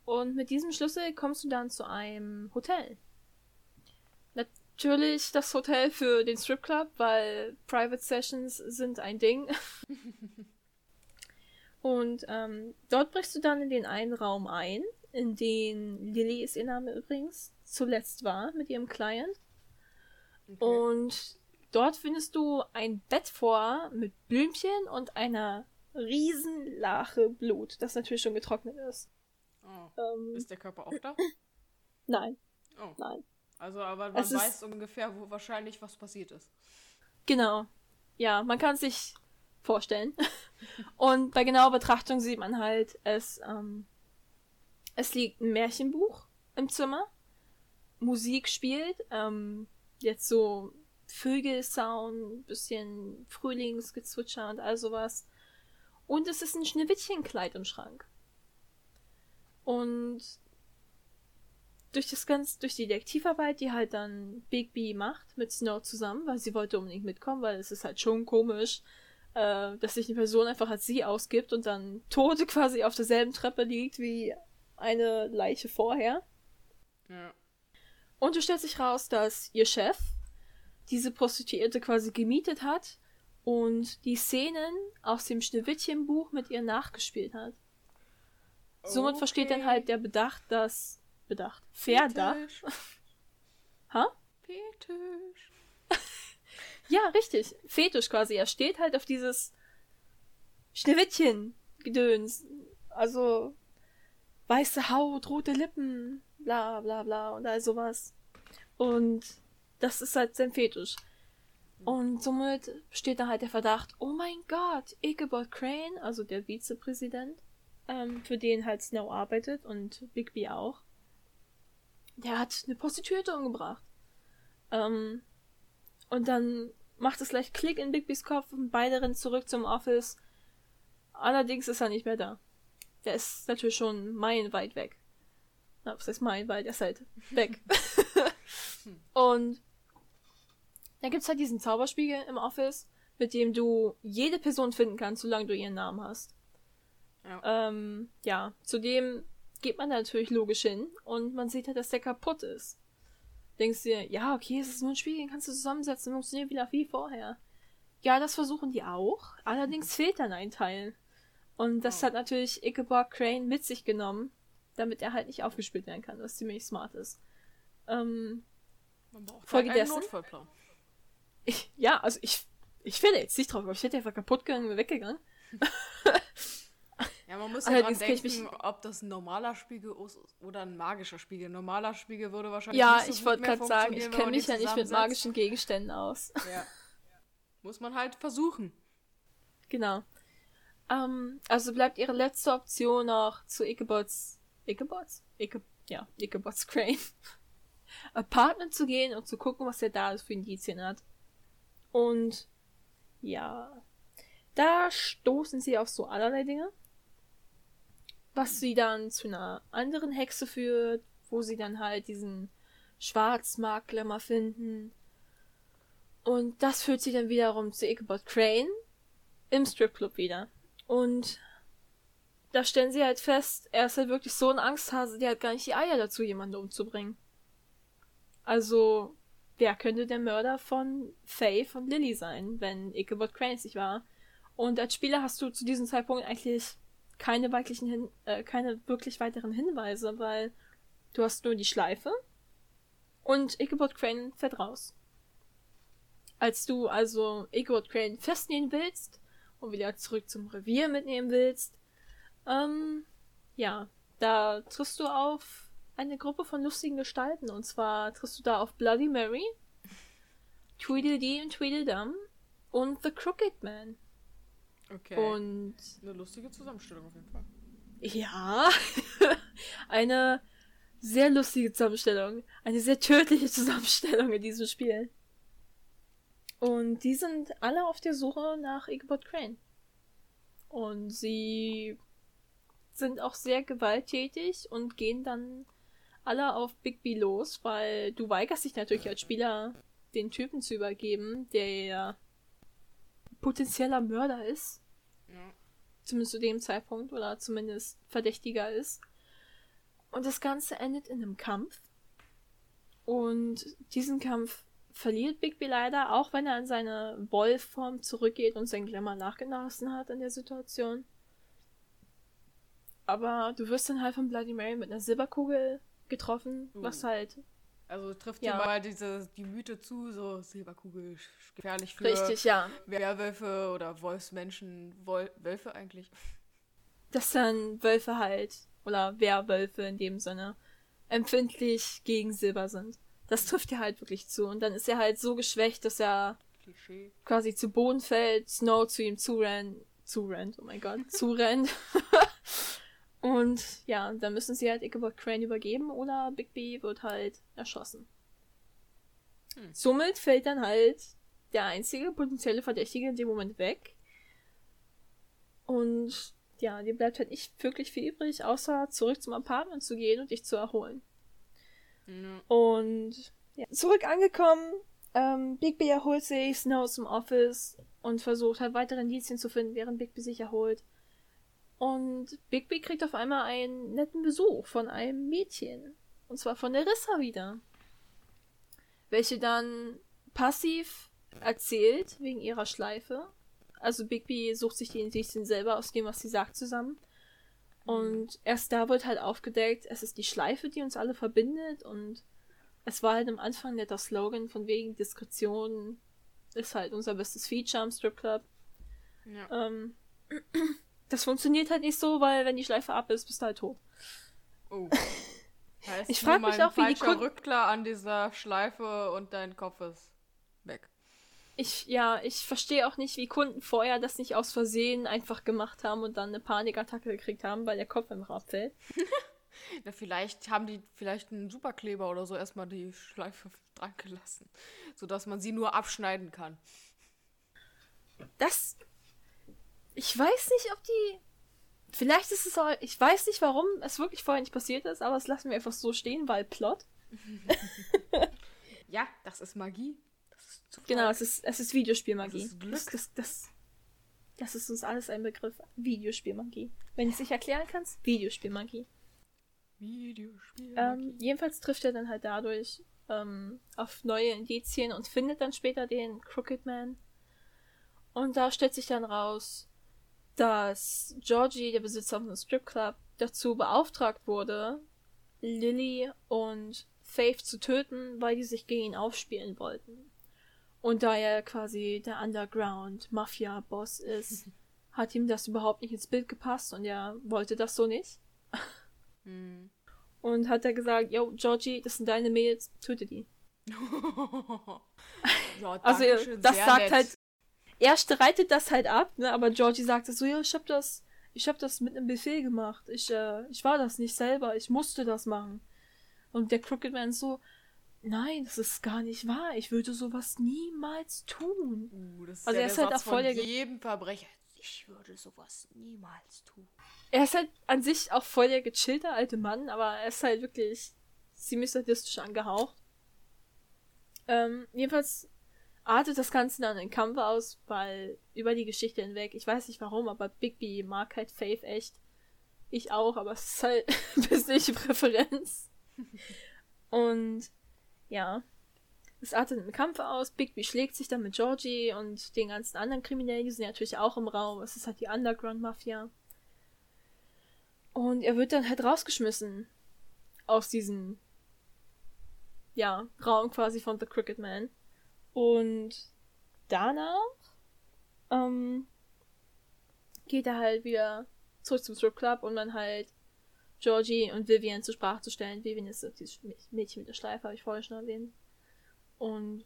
Speaker 3: Und mit diesem Schlüssel kommst du dann zu einem Hotel. Natürlich das Hotel für den Stripclub, weil Private Sessions sind ein Ding. Und ähm, dort brichst du dann in den einen Raum ein, in den Lilly ist ihr Name übrigens, zuletzt war mit ihrem Client. Okay. Und dort findest du ein Bett vor mit Blümchen und einer Riesenlache Blut, das natürlich schon getrocknet ist.
Speaker 2: Oh. Ähm, ist der Körper auch da?
Speaker 3: Nein. Oh. Nein.
Speaker 2: Also, aber man es weiß ungefähr, wo wahrscheinlich was passiert ist.
Speaker 3: Genau. Ja, man kann sich vorstellen. Und bei genauer Betrachtung sieht man halt, es, ähm, es liegt ein Märchenbuch im Zimmer. Musik spielt, ähm, jetzt so Vögelsound, bisschen Frühlingsgezwitscher und all sowas. Und es ist ein Schneewittchenkleid im Schrank. Und durch das ganze, durch die Detektivarbeit, die halt dann Bigby macht mit Snow zusammen, weil sie wollte unbedingt mitkommen, weil es ist halt schon komisch, äh, dass sich eine Person einfach als sie ausgibt und dann tot quasi auf derselben Treppe liegt wie eine Leiche vorher. Ja. Und du stellst sich raus, dass ihr Chef diese Prostituierte quasi gemietet hat und die Szenen aus dem Schneewittchenbuch mit ihr nachgespielt hat. Somit okay. versteht dann halt der Bedacht, dass. Bedacht. Verdacht. ha? Fetisch. ja, richtig. Fetisch quasi. Er steht halt auf dieses Schneewittchen-Gedöns. Also weiße Haut, rote Lippen, bla bla bla und all sowas. Und das ist halt sein Fetisch. Und somit steht da halt der Verdacht, oh mein Gott, Ichabod Crane, also der Vizepräsident, ähm, für den halt Snow arbeitet und Bigby auch, der hat eine Prostituierte umgebracht. Ähm, und dann macht es gleich Klick in Bigbys Kopf und beide rennen zurück zum Office. Allerdings ist er nicht mehr da. Der ist natürlich schon meilenweit weg. Na, was heißt meilenweit? Der ist halt weg. und dann gibt's halt diesen Zauberspiegel im Office, mit dem du jede Person finden kannst, solange du ihren Namen hast. Ja. Ähm, ja, zudem geht man da natürlich logisch hin und man sieht halt, dass der kaputt ist. Denkst dir, ja, okay, es ist nur ein Spiel, den kannst du zusammensetzen, funktioniert wieder wie vorher. Ja, das versuchen die auch, allerdings fehlt dann ein Teil. Und das oh. hat natürlich Ichabod Crane mit sich genommen, damit er halt nicht aufgespielt werden kann, was ziemlich smart ist. Ähm,
Speaker 2: Man braucht Folge halt einen Notfallplan.
Speaker 3: Ich, ja, also ich, ich finde jetzt nicht drauf, aber ich hätte einfach kaputt gegangen und weggegangen.
Speaker 2: Ja, man muss ja dran denken, ob das ein normaler Spiegel ist oder ein magischer Spiegel. Ein normaler Spiegel würde wahrscheinlich
Speaker 3: Ja, nicht so ich wollte gerade sagen, ich kenne mich ja nicht mit magischen Gegenständen aus.
Speaker 2: Ja. Muss man halt versuchen.
Speaker 3: Genau. Ähm, also bleibt ihre letzte Option noch zu Ichabods Ichabods? Ike, ja, Ichabods Crane Apartment zu gehen und zu gucken, was er da für Indizien hat. Und ja, da stoßen sie auf so allerlei Dinge was sie dann zu einer anderen Hexe führt, wo sie dann halt diesen Schwarzmarktglämmer finden. Und das führt sie dann wiederum zu Ichabod Crane im Stripclub wieder. Und da stellen sie halt fest, er ist halt wirklich so ein Angsthase, der hat gar nicht die Eier dazu, jemanden umzubringen. Also, wer könnte der Mörder von Faye von Lily sein, wenn Ichabod Crane es nicht war? Und als Spieler hast du zu diesem Zeitpunkt eigentlich keine weitlichen Hin äh, keine wirklich weiteren Hinweise, weil du hast nur die Schleife und Ichabod Crane fährt raus. Als du also Ichabod Crane festnehmen willst und wieder zurück zum Revier mitnehmen willst, ähm, ja, da triffst du auf eine Gruppe von lustigen Gestalten. Und zwar triffst du da auf Bloody Mary, Tweedledee und Tweedledum und The Crooked Man.
Speaker 2: Okay. Und. Eine lustige Zusammenstellung auf jeden Fall.
Speaker 3: Ja. eine sehr lustige Zusammenstellung. Eine sehr tödliche Zusammenstellung in diesem Spiel. Und die sind alle auf der Suche nach Ichabod Crane. Und sie sind auch sehr gewalttätig und gehen dann alle auf Bigby los, weil du weigerst dich natürlich als Spieler, den Typen zu übergeben, der potenzieller Mörder ist. Ja. Zumindest zu dem Zeitpunkt oder zumindest verdächtiger ist. Und das Ganze endet in einem Kampf. Und diesen Kampf verliert Bigby leider, auch wenn er in seine Wolfform zurückgeht und sein Glamour nachgelassen hat in der Situation. Aber du wirst dann halt von Bloody Mary mit einer Silberkugel getroffen, was halt.
Speaker 2: Also trifft ja. mal diese, die Mythe zu, so Silberkugel gefährlich für
Speaker 3: Richtig, ja.
Speaker 2: Werwölfe oder Wolfsmenschen, Wol Wölfe eigentlich.
Speaker 3: Dass dann Wölfe halt, oder Werwölfe in dem Sinne, empfindlich gegen Silber sind. Das trifft ja halt wirklich zu. Und dann ist er halt so geschwächt, dass er Klischee. quasi zu Boden fällt, Snow zu ihm zurennt, zurennt, oh mein Gott, zurennt. und ja, dann müssen sie halt Ichabod Crane übergeben oder Bigby wird halt erschossen. Hm. Somit fällt dann halt der einzige potenzielle Verdächtige in dem Moment weg. Und ja, dir bleibt halt nicht wirklich viel übrig, außer zurück zum Apartment zu gehen und dich zu erholen. Mhm. Und ja, zurück angekommen, ähm, Bigby erholt sich, Snow zum Office und versucht halt weitere Indizien zu finden, während Bigby sich erholt. Und Bigby kriegt auf einmal einen netten Besuch von einem Mädchen. Und zwar von Nerissa wieder. Welche dann passiv erzählt wegen ihrer Schleife. Also Bigby sucht sich die Indizien selber aus dem, was sie sagt, zusammen. Und erst da wird halt aufgedeckt, es ist die Schleife, die uns alle verbindet und es war halt am Anfang netter Slogan von wegen Diskretion ist halt unser bestes Feature am Strip Club. Ja. Ähm, das funktioniert halt nicht so, weil wenn die Schleife ab ist, bist du halt tot. Oh.
Speaker 2: Heißt ich frage mich auch, wie die Kunden... Rückler an dieser Schleife und dein Kopf ist weg.
Speaker 3: Ich, ja, ich verstehe auch nicht, wie Kunden vorher das nicht aus Versehen einfach gemacht haben und dann eine Panikattacke gekriegt haben, weil der Kopf im abfällt.
Speaker 2: Na, vielleicht haben die vielleicht einen Superkleber oder so erstmal die Schleife dran gelassen, sodass man sie nur abschneiden kann.
Speaker 3: Das. Ich weiß nicht, ob die. Vielleicht ist es auch. Ich weiß nicht, warum es wirklich vorher nicht passiert ist, aber es lassen wir einfach so stehen, weil Plot.
Speaker 2: ja, das ist Magie.
Speaker 3: Genau, es ist, es ist Videospielmagie. Das ist Glück. Das, das, das, das ist uns alles ein Begriff. Videospielmagie. Wenn ich es nicht erklären kannst, Videospielmagie. Videospielmagie. Ähm, jedenfalls trifft er dann halt dadurch ähm, auf neue Indizien und findet dann später den Crooked Man. Und da stellt sich dann raus, dass Georgie, der Besitzer von einem Strip Club, dazu beauftragt wurde, Lily und Faith zu töten, weil die sich gegen ihn aufspielen wollten. Und da er quasi der Underground-Mafia-Boss ist, hat ihm das überhaupt nicht ins Bild gepasst und er wollte das so nicht. Hm. Und hat er gesagt, yo, Georgie, das sind deine Mädels, töte die. ja, also das sagt nett. halt, er streitet das halt ab, ne, aber Georgie sagt so, ja, ich hab das, ich hab das mit einem Befehl gemacht. Ich, äh, ich war das nicht selber, ich musste das machen. Und der Crooked Man so, Nein, das ist gar nicht wahr. Ich würde sowas niemals tun.
Speaker 2: Uh, das ist also ja er ist halt auch voll der jedem Verbrecher. Ich würde sowas niemals tun.
Speaker 3: Er ist halt an sich auch voll der gechillte alte Mann, aber er ist halt wirklich ziemlich sadistisch angehaucht. Ähm, jedenfalls artet das Ganze dann in Kampf aus, weil über die Geschichte hinweg, ich weiß nicht warum, aber Bigby mag halt Faith echt. Ich auch, aber es ist halt persönliche Präferenz. Und ja. Es artet im Kampf aus. Bigby schlägt sich dann mit Georgie und den ganzen anderen Kriminellen, die sind natürlich auch im Raum. Es ist halt die Underground-Mafia. Und er wird dann halt rausgeschmissen aus diesem, ja, Raum quasi von The Cricket Man. Und danach, ähm, geht er halt wieder zurück zum Strip Club, um dann halt Georgie und Vivian zur Sprache zu stellen. Vivian ist dieses Mädchen mit der Schleife, habe ich vorher schon erwähnt. Und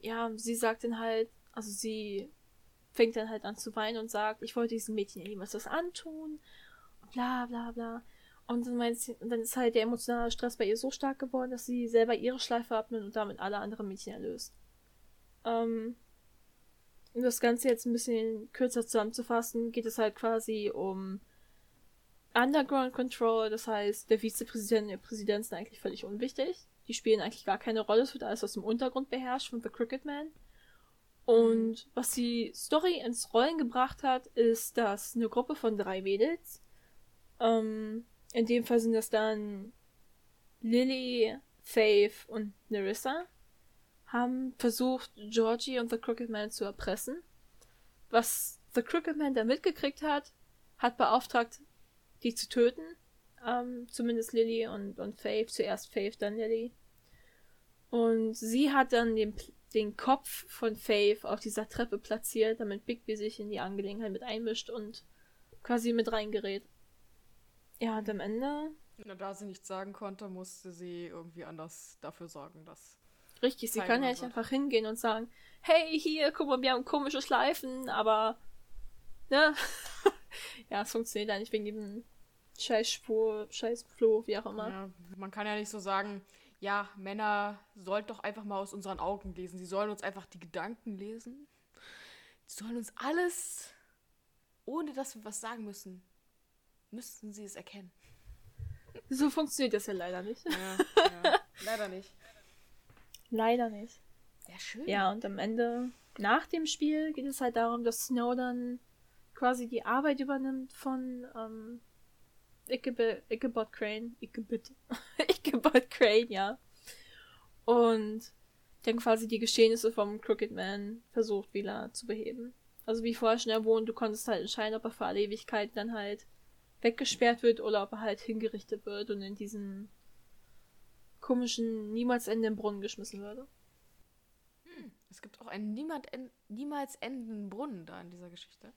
Speaker 3: ja, sie sagt dann halt, also sie fängt dann halt an zu weinen und sagt, ich wollte diesem Mädchen ja niemals was antun. Bla bla bla. Und dann, meint sie, und dann ist halt der emotionale Stress bei ihr so stark geworden, dass sie selber ihre Schleife abnimmt und damit alle anderen Mädchen erlöst. Ähm, um das Ganze jetzt ein bisschen kürzer zusammenzufassen, geht es halt quasi um Underground Control, das heißt, der Vizepräsident und der Präsident sind eigentlich völlig unwichtig. Die spielen eigentlich gar keine Rolle, es wird alles aus dem Untergrund beherrscht von The Cricket Man. Und was die Story ins Rollen gebracht hat, ist, dass eine Gruppe von drei Mädels, ähm, in dem Fall sind das dann Lily, Faith und Nerissa, haben versucht, Georgie und The Crooked Man zu erpressen. Was The Crooked Man da mitgekriegt hat, hat beauftragt, die zu töten. Ähm, zumindest Lily und, und Faith. Zuerst Faith, dann Lily. Und sie hat dann den, den Kopf von Faith auf dieser Treppe platziert, damit Bigby sich in die Angelegenheit mit einmischt und quasi mit reingerät. Ja, und am Ende.
Speaker 2: Na, da sie nichts sagen konnte, musste sie irgendwie anders dafür sorgen, dass.
Speaker 3: Richtig, sie kann ja nicht einfach hingehen und sagen, hey, hier, guck mal, wir haben komische Schleifen, aber. Ne? ja, es funktioniert ja nicht wegen dem Scheißspur, Scheißfloh, wie auch immer.
Speaker 2: Ja, man kann ja nicht so sagen, ja, Männer sollten doch einfach mal aus unseren Augen lesen. Sie sollen uns einfach die Gedanken lesen. Sie sollen uns alles, ohne dass wir was sagen müssen, müssten sie es erkennen.
Speaker 3: So funktioniert das ja leider nicht.
Speaker 2: Ja, ja. leider nicht.
Speaker 3: Leider nicht.
Speaker 2: Ja, schön.
Speaker 3: Ja, und am Ende, nach dem Spiel, geht es halt darum, dass Snow dann quasi die Arbeit übernimmt von ähm, Ichabod Crane. Ichabod. Ichabod Crane, ja. Und dann quasi die Geschehnisse vom Crooked Man versucht wieder zu beheben. Also wie vorher schon erwähnt, du konntest halt entscheiden, ob er für alle Ewigkeit dann halt weggesperrt wird oder ob er halt hingerichtet wird und in diesen komischen, niemals endenden Brunnen geschmissen würde.
Speaker 2: Hm, es gibt auch einen niemals endenden Brunnen da in dieser Geschichte.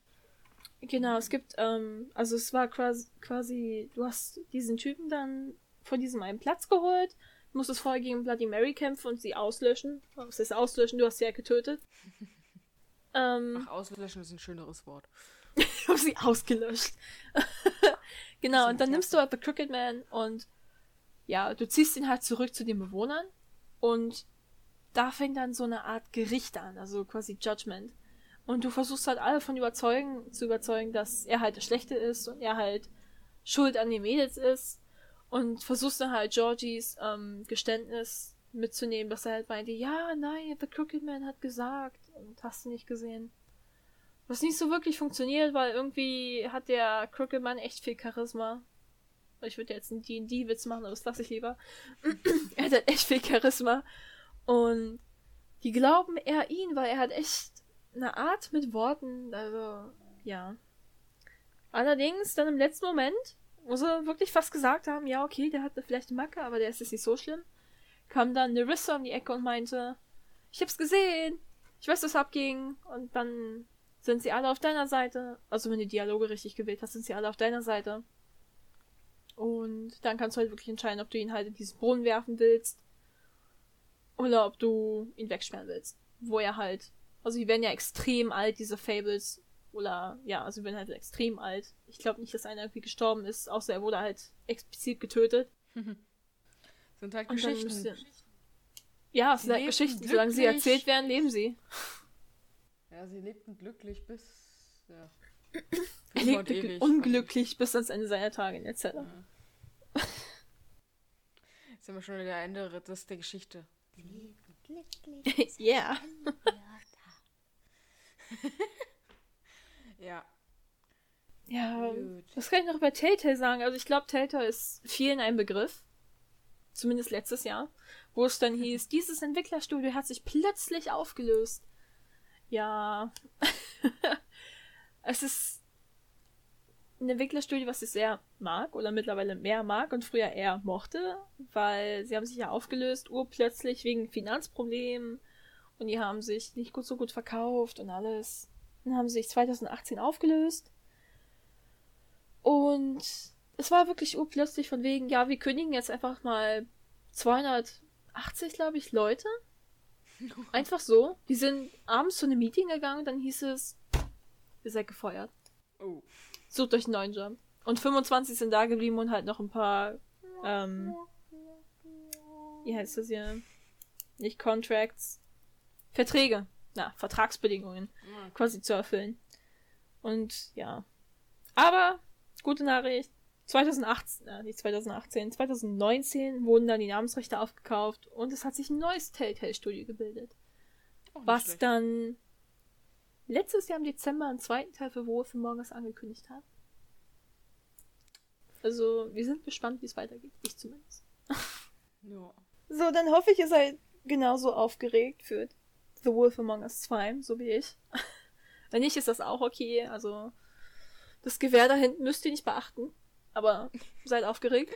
Speaker 3: Genau, es gibt, ähm, also es war quasi, quasi, du hast diesen Typen dann von diesem einen Platz geholt, musstest vorher gegen Bloody Mary kämpfen und sie auslöschen. Was ist auslöschen? Du hast sie ja getötet.
Speaker 2: ähm, Ach, auslöschen ist ein schöneres Wort.
Speaker 3: ich habe sie ausgelöscht. genau, und dann nimmst du halt The Crooked Man und ja, du ziehst ihn halt zurück zu den Bewohnern und da fängt dann so eine Art Gericht an, also quasi Judgment. Und du versuchst halt alle von überzeugen, zu überzeugen, dass er halt der Schlechte ist und er halt schuld an den Mädels ist. Und versuchst dann halt Georgies ähm, Geständnis mitzunehmen, dass er halt meinte, ja, nein, The Crooked Man hat gesagt und hast du nicht gesehen. Was nicht so wirklich funktioniert, weil irgendwie hat der Crooked Man echt viel Charisma. Ich würde jetzt einen D&D-Witz machen, aber das lasse ich lieber. er hat halt echt viel Charisma. Und die glauben eher ihn, weil er hat echt eine Art mit Worten, also ja. Allerdings dann im letzten Moment, wo sie wirklich fast gesagt haben, ja, okay, der hatte vielleicht eine Macke, aber der ist jetzt nicht so schlimm, kam dann Nerissa um die Ecke und meinte, ich hab's gesehen, ich weiß, was abging, und dann sind sie alle auf deiner Seite. Also wenn du Dialoge richtig gewählt hast, sind sie alle auf deiner Seite. Und dann kannst du halt wirklich entscheiden, ob du ihn halt in diesen Brunnen werfen willst oder ob du ihn wegsperren willst. Wo er halt also die werden ja extrem alt, diese Fables. Oder ja, also die werden halt extrem alt. Ich glaube nicht, dass einer irgendwie gestorben ist, außer er wurde halt explizit getötet.
Speaker 2: sind halt Geschichten.
Speaker 3: Müsste... Ja, es sind halt Geschichten. Glücklich. Solange sie erzählt werden, leben sie.
Speaker 2: Ja, sie lebten glücklich bis. Ja.
Speaker 3: er lebte ewig, unglücklich bis ans Ende seiner Tage, etc. Ja.
Speaker 2: Jetzt sind wir schon in der Ende des der Geschichte.
Speaker 3: Ja. yeah.
Speaker 2: ja.
Speaker 3: Ja, Gut. was kann ich noch über Telltale sagen? Also ich glaube, Telltale ist vielen ein Begriff. Zumindest letztes Jahr. Wo es dann hieß, dieses Entwicklerstudio hat sich plötzlich aufgelöst. Ja. es ist ein Entwicklerstudio, was ich sehr mag oder mittlerweile mehr mag und früher eher mochte, weil sie haben sich ja aufgelöst, urplötzlich wegen Finanzproblemen und die haben sich nicht gut so gut verkauft und alles. Dann haben sie sich 2018 aufgelöst. Und es war wirklich urplötzlich von wegen, ja, wir kündigen jetzt einfach mal 280, glaube ich, Leute. Einfach so. Die sind abends zu einem Meeting gegangen, dann hieß es, ihr seid gefeuert. Oh. Sucht euch einen neuen Job. Und 25 sind da geblieben und halt noch ein paar, ähm, wie heißt das hier? Nicht Contracts, Verträge. na, Vertragsbedingungen mhm. quasi zu erfüllen. Und ja. Aber, gute Nachricht, 2018, äh, nicht 2018, 2019 wurden dann die Namensrechte aufgekauft und es hat sich ein neues Telltale-Studio gebildet. was schlecht. dann letztes Jahr im Dezember einen zweiten Teil für Wolf Among Us angekündigt hat. Also, wir sind gespannt, wie es weitergeht. Ich zumindest. ja. So, dann hoffe ich, ihr seid genauso aufgeregt für The Wolf Among Us 2, so wie ich. Wenn nicht, ist das auch okay. Also, das Gewehr da hinten müsst ihr nicht beachten. Aber seid aufgeregt.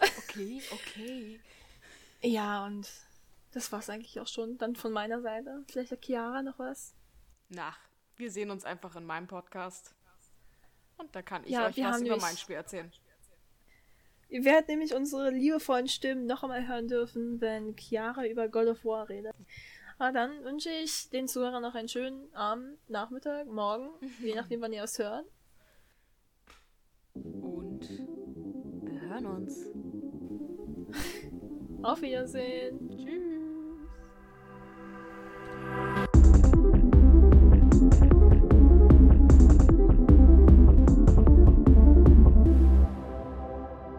Speaker 2: okay, okay.
Speaker 3: Ja, und das war's eigentlich auch schon. Dann von meiner Seite. Vielleicht hat Chiara noch was?
Speaker 2: Nach. Wir sehen uns einfach in meinem Podcast. Und da kann ich ja, euch was über mein Spiel erzählen.
Speaker 3: Ihr werdet nämlich unsere liebevollen Stimmen noch einmal hören dürfen, wenn Chiara über God of War redet. Aber dann wünsche ich den Zuhörern noch einen schönen Abend, Nachmittag, Morgen, je nachdem, wann ihr es hört.
Speaker 2: Und wir hören uns.
Speaker 3: Auf Wiedersehen.